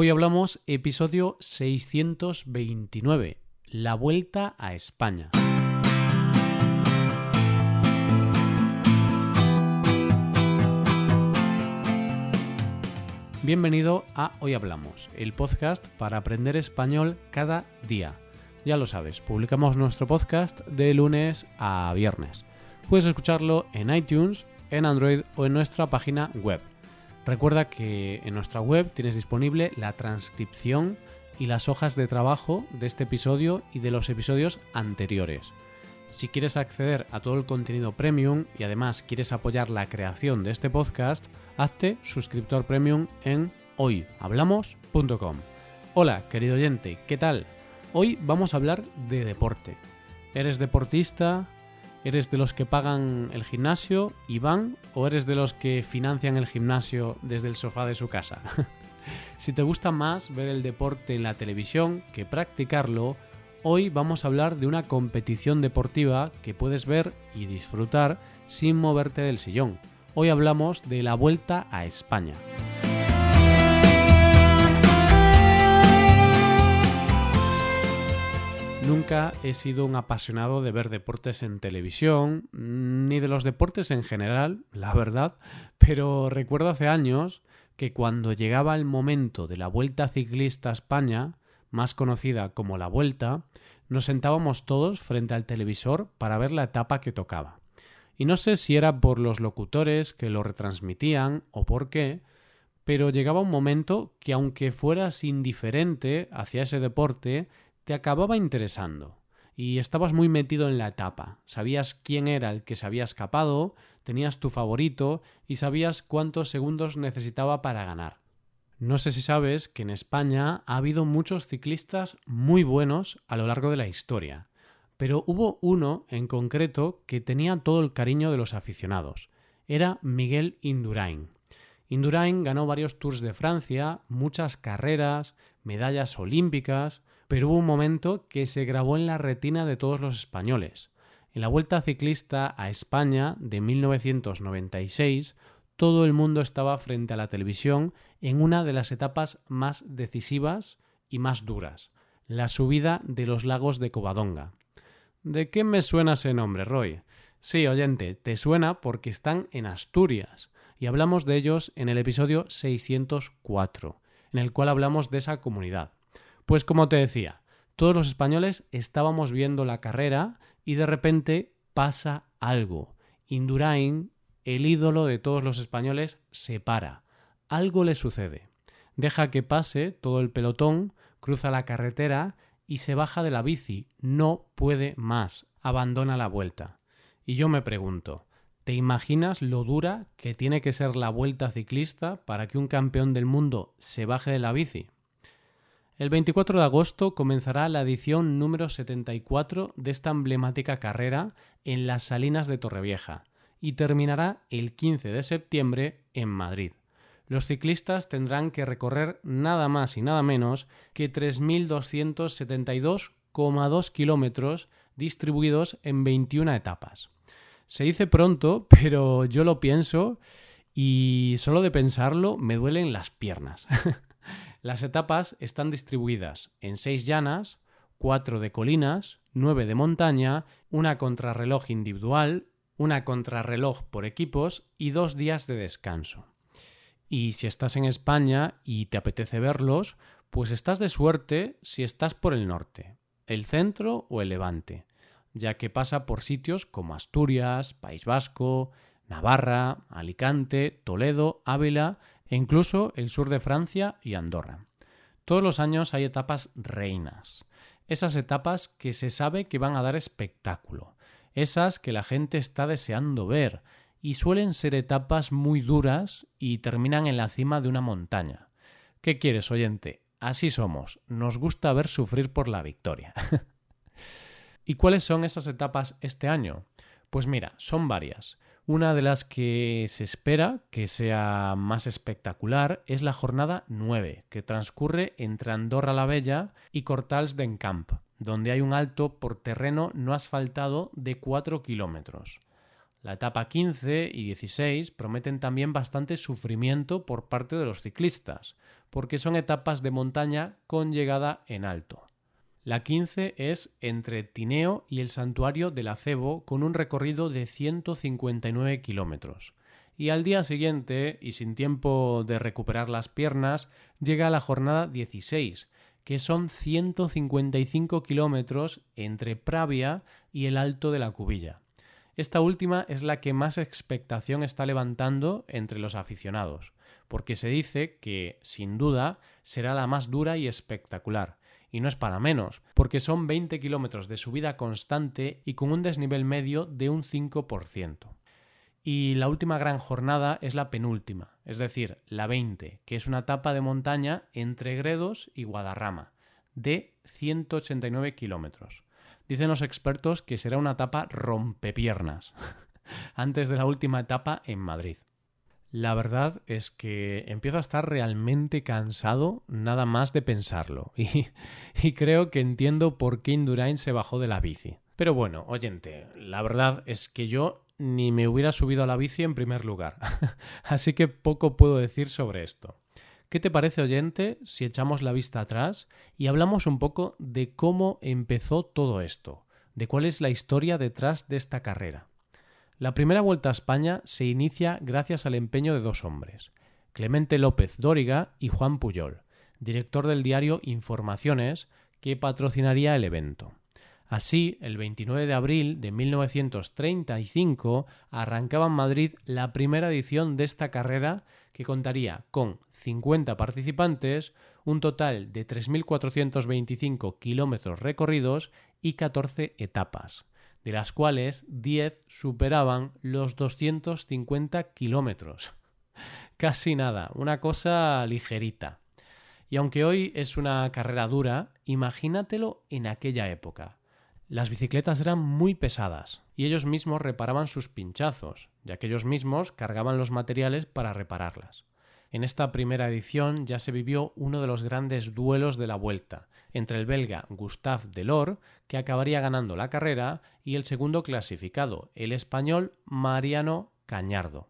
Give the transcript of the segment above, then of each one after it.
Hoy hablamos episodio 629, la vuelta a España. Bienvenido a Hoy Hablamos, el podcast para aprender español cada día. Ya lo sabes, publicamos nuestro podcast de lunes a viernes. Puedes escucharlo en iTunes, en Android o en nuestra página web Recuerda que en nuestra web tienes disponible la transcripción y las hojas de trabajo de este episodio y de los episodios anteriores. Si quieres acceder a todo el contenido premium y además quieres apoyar la creación de este podcast, hazte suscriptor premium en hoyhablamos.com. Hola, querido oyente, ¿qué tal? Hoy vamos a hablar de deporte. ¿Eres deportista? ¿Eres de los que pagan el gimnasio y van o eres de los que financian el gimnasio desde el sofá de su casa? si te gusta más ver el deporte en la televisión que practicarlo, hoy vamos a hablar de una competición deportiva que puedes ver y disfrutar sin moverte del sillón. Hoy hablamos de la Vuelta a España. Nunca he sido un apasionado de ver deportes en televisión, ni de los deportes en general, la verdad, pero recuerdo hace años que cuando llegaba el momento de la Vuelta Ciclista a España, más conocida como la Vuelta, nos sentábamos todos frente al televisor para ver la etapa que tocaba. Y no sé si era por los locutores que lo retransmitían o por qué, pero llegaba un momento que aunque fueras indiferente hacia ese deporte, te acababa interesando y estabas muy metido en la etapa. Sabías quién era el que se había escapado, tenías tu favorito y sabías cuántos segundos necesitaba para ganar. No sé si sabes que en España ha habido muchos ciclistas muy buenos a lo largo de la historia, pero hubo uno en concreto que tenía todo el cariño de los aficionados. Era Miguel Indurain. Indurain ganó varios Tours de Francia, muchas carreras, medallas olímpicas, pero hubo un momento que se grabó en la retina de todos los españoles. En la Vuelta Ciclista a España de 1996, todo el mundo estaba frente a la televisión en una de las etapas más decisivas y más duras, la subida de los lagos de Covadonga. ¿De qué me suena ese nombre, Roy? Sí, oyente, te suena porque están en Asturias, y hablamos de ellos en el episodio 604, en el cual hablamos de esa comunidad. Pues como te decía, todos los españoles estábamos viendo la carrera y de repente pasa algo. Indurain, el ídolo de todos los españoles, se para. Algo le sucede. Deja que pase todo el pelotón, cruza la carretera y se baja de la bici. No puede más. Abandona la vuelta. Y yo me pregunto, ¿te imaginas lo dura que tiene que ser la vuelta ciclista para que un campeón del mundo se baje de la bici? El 24 de agosto comenzará la edición número 74 de esta emblemática carrera en las Salinas de Torrevieja y terminará el 15 de septiembre en Madrid. Los ciclistas tendrán que recorrer nada más y nada menos que 3.272,2 kilómetros distribuidos en 21 etapas. Se dice pronto, pero yo lo pienso y solo de pensarlo me duelen las piernas. Las etapas están distribuidas en seis llanas, cuatro de colinas, nueve de montaña, una contrarreloj individual, una contrarreloj por equipos y dos días de descanso. Y si estás en España y te apetece verlos, pues estás de suerte si estás por el norte, el centro o el levante, ya que pasa por sitios como Asturias, País Vasco, Navarra, Alicante, Toledo, Ávila e incluso el sur de Francia y Andorra. Todos los años hay etapas reinas, esas etapas que se sabe que van a dar espectáculo, esas que la gente está deseando ver, y suelen ser etapas muy duras y terminan en la cima de una montaña. ¿Qué quieres, oyente? Así somos, nos gusta ver sufrir por la victoria. ¿Y cuáles son esas etapas este año? Pues mira, son varias. Una de las que se espera que sea más espectacular es la jornada 9, que transcurre entre Andorra la Bella y Cortals d'Encamp, donde hay un alto por terreno no asfaltado de 4 kilómetros. La etapa 15 y 16 prometen también bastante sufrimiento por parte de los ciclistas, porque son etapas de montaña con llegada en alto. La 15 es entre Tineo y el santuario del Acebo con un recorrido de 159 kilómetros. Y al día siguiente, y sin tiempo de recuperar las piernas, llega la jornada 16, que son 155 kilómetros entre Pravia y el Alto de la Cubilla. Esta última es la que más expectación está levantando entre los aficionados, porque se dice que, sin duda, será la más dura y espectacular. Y no es para menos, porque son 20 kilómetros de subida constante y con un desnivel medio de un 5%. Y la última gran jornada es la penúltima, es decir, la 20, que es una etapa de montaña entre Gredos y Guadarrama, de 189 kilómetros. Dicen los expertos que será una etapa rompepiernas, antes de la última etapa en Madrid. La verdad es que empiezo a estar realmente cansado nada más de pensarlo y, creo que entiendo por qué Indurain se bajó de la bici. Pero bueno, oyente, la verdad es que yo ni me hubiera subido a la bici en primer lugar. Así que poco puedo decir sobre esto. ¿Qué te parece, oyente, si echamos la vista atrás y hablamos un poco de cómo empezó todo esto, de cuál es la historia detrás de esta carrera? La primera vuelta a España se inicia gracias al empeño de dos hombres, Clemente López Dóriga y Juan Puyol, director del diario Informaciones, que patrocinaría el evento. Así, el 29 de abril de 1935 arrancaba en Madrid la primera edición de esta carrera que contaría con 50 participantes, un total de 3.425 kilómetros recorridos y 14 etapas, de las cuales 10 superaban los 250 kilómetros. Casi nada, una cosa ligerita. Y aunque hoy es una carrera dura, imagínatelo en aquella época las bicicletas eran muy pesadas y ellos mismos reparaban sus pinchazos, ya que ellos mismos cargaban los materiales para repararlas. En esta primera edición ya se vivió uno de los grandes duelos de la vuelta, entre el belga Gustave Delors, que acabaría ganando la carrera, y el segundo clasificado, el español Mariano Cañardo.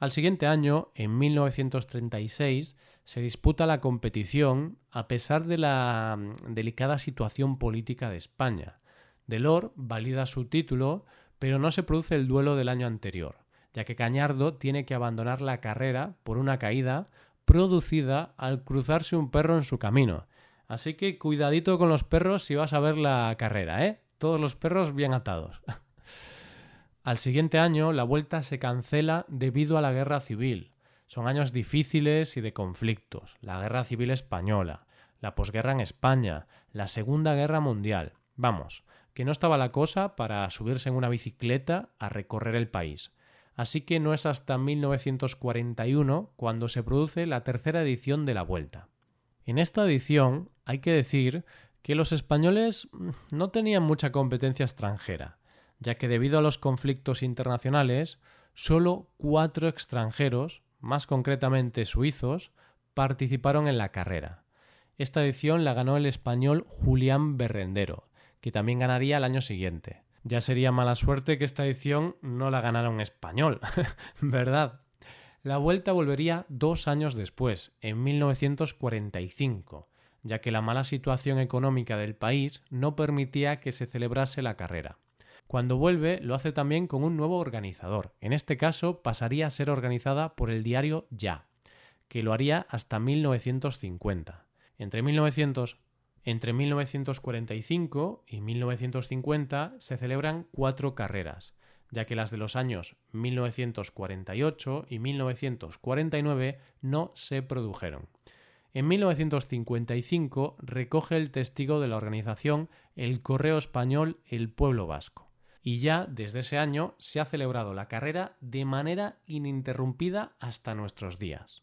Al siguiente año, en 1936, se disputa la competición a pesar de la mm, delicada situación política de España. Delor valida su título, pero no se produce el duelo del año anterior, ya que Cañardo tiene que abandonar la carrera por una caída producida al cruzarse un perro en su camino. Así que cuidadito con los perros si vas a ver la carrera, ¿eh? Todos los perros bien atados. al siguiente año la vuelta se cancela debido a la guerra civil. Son años difíciles y de conflictos. La guerra civil española, la posguerra en España, la Segunda Guerra Mundial. Vamos, que no estaba la cosa para subirse en una bicicleta a recorrer el país. Así que no es hasta 1941 cuando se produce la tercera edición de la Vuelta. En esta edición hay que decir que los españoles mm, no tenían mucha competencia extranjera, ya que debido a los conflictos internacionales, solo cuatro extranjeros, más concretamente suizos, participaron en la carrera. Esta edición la ganó el español Julián Berrendero, que también ganaría el año siguiente. Ya sería mala suerte que esta edición no la ganara un español, ¿verdad? La vuelta volvería dos años después, en 1945, ya que la mala situación económica del país no permitía que se celebrase la carrera. Cuando vuelve lo hace también con un nuevo organizador. En este caso pasaría a ser organizada por el diario Ya, que lo haría hasta 1950. Entre 1900 entre 1945 y 1950 se celebran cuatro carreras, ya que las de los años 1948 y 1949 no se produjeron. En 1955 recoge el testigo de la organización el Correo Español El Pueblo Vasco. Y ya desde ese año se ha celebrado la carrera de manera ininterrumpida hasta nuestros días.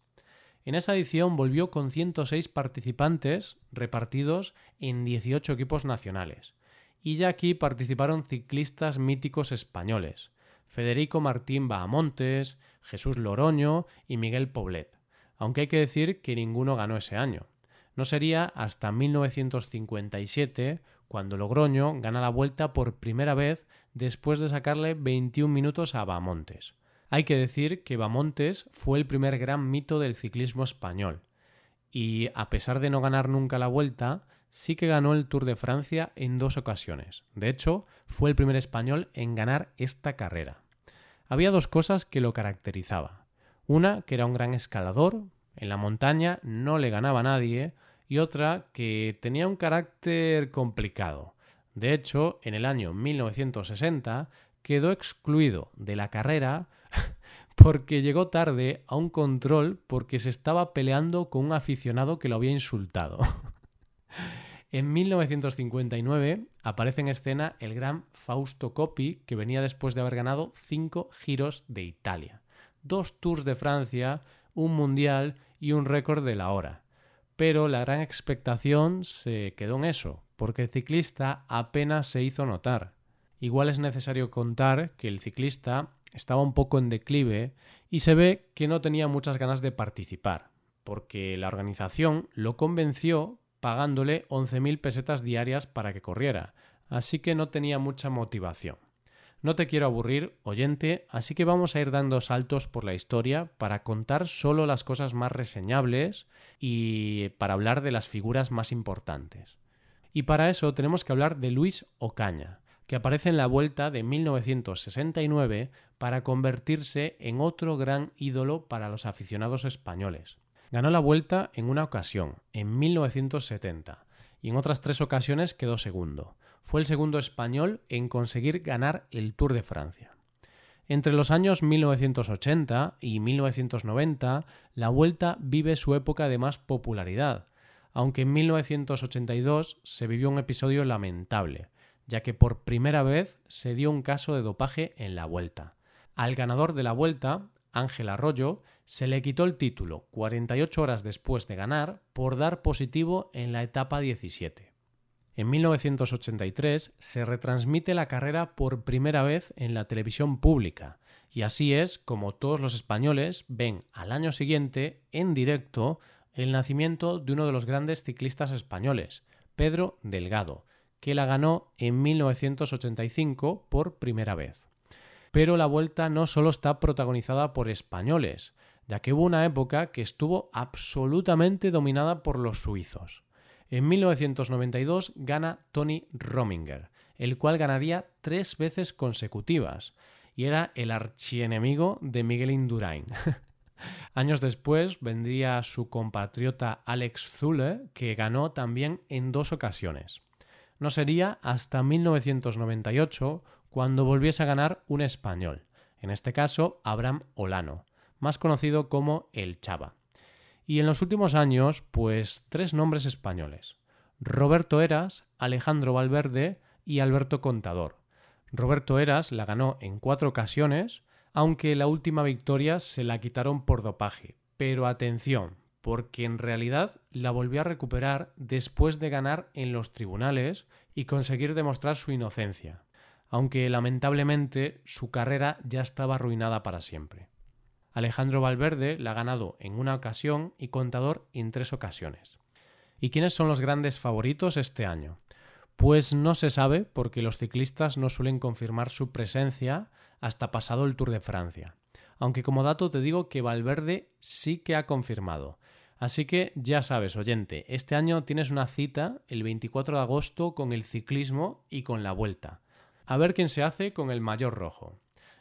En esa edición volvió con 106 participantes repartidos en 18 equipos nacionales. Y ya aquí participaron ciclistas míticos españoles, Federico Martín Bahamontes, Jesús Loroño y Miguel Poblet, aunque hay que decir que ninguno ganó ese año. No sería hasta 1957 cuando Logroño gana la vuelta por primera vez después de sacarle 21 minutos a Bamontes. Hay que decir que Bamontes fue el primer gran mito del ciclismo español y a pesar de no ganar nunca la vuelta, sí que ganó el Tour de Francia en dos ocasiones. De hecho, fue el primer español en ganar esta carrera. Había dos cosas que lo caracterizaba. Una, que era un gran escalador, en la montaña no le ganaba a nadie, y otra, que tenía un carácter complicado. De hecho, en el año 1960 quedó excluido de la carrera porque llegó tarde a un control porque se estaba peleando con un aficionado que lo había insultado. en 1959 aparece en escena el gran Fausto Coppi, que venía después de haber ganado cinco giros de Italia, dos Tours de Francia, un Mundial y un récord de la hora. Pero la gran expectación se quedó en eso, porque el ciclista apenas se hizo notar. Igual es necesario contar que el ciclista estaba un poco en declive y se ve que no tenía muchas ganas de participar, porque la organización lo convenció pagándole 11.000 pesetas diarias para que corriera, así que no tenía mucha motivación. No te quiero aburrir, oyente, así que vamos a ir dando saltos por la historia para contar solo las cosas más reseñables y para hablar de las figuras más importantes. Y para eso tenemos que hablar de Luis Ocaña, que aparece en la vuelta de 1969 para convertirse en otro gran ídolo para los aficionados españoles. Ganó la vuelta en una ocasión, en 1970, y en otras tres ocasiones quedó segundo. Fue el segundo español en conseguir ganar el Tour de Francia. Entre los años 1980 y 1990, la Vuelta vive su época de más popularidad, aunque en 1982 se vivió un episodio lamentable, ya que por primera vez se dio un caso de dopaje en la vuelta. Al ganador de la vuelta, Ángel Arroyo, se le quitó el título 48 horas después de ganar por dar positivo en la etapa 17. En 1983 se retransmite la carrera por primera vez en la televisión pública, y así es como todos los españoles ven al año siguiente, en directo, el nacimiento de uno de los grandes ciclistas españoles, Pedro Delgado, que la ganó en 1985 por primera vez. Pero la vuelta no solo está protagonizada por españoles, ya que hubo una época que estuvo absolutamente dominada por los suizos. En 1992 gana Tony Rominger, el cual ganaría tres veces consecutivas, y era el archienemigo de Miguel Indurain. Años después vendría su compatriota Alex Zule, que ganó también en dos ocasiones. No sería hasta 1998 cuando volviese a ganar un español, en este caso Abraham Olano, más conocido como El Chava. Y en los últimos años, pues tres nombres españoles. Roberto Eras, Alejandro Valverde y Alberto Contador. Roberto Eras la ganó en cuatro ocasiones, aunque la última victoria se la quitaron por dopaje. Pero atención, porque en realidad la volvió a recuperar después de ganar en los tribunales y conseguir demostrar su inocencia, aunque lamentablemente su carrera ya estaba arruinada para siempre. Alejandro Valverde la ha ganado en una ocasión y Contador en tres ocasiones. ¿Y quiénes son los grandes favoritos este año? Pues no se sabe porque los ciclistas no suelen confirmar su presencia hasta pasado el Tour de Francia. Aunque como dato te digo que Valverde sí que ha confirmado. Así que ya sabes, oyente, este año tienes una cita el 24 de agosto con el ciclismo y con la vuelta. A ver quién se hace con el mayor rojo.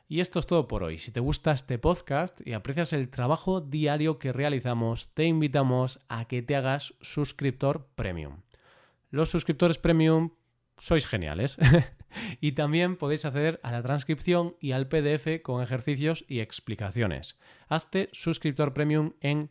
Y esto es todo por hoy. Si te gusta este podcast y aprecias el trabajo diario que realizamos, te invitamos a que te hagas suscriptor premium. Los suscriptores premium sois geniales. y también podéis acceder a la transcripción y al PDF con ejercicios y explicaciones. Hazte suscriptor premium en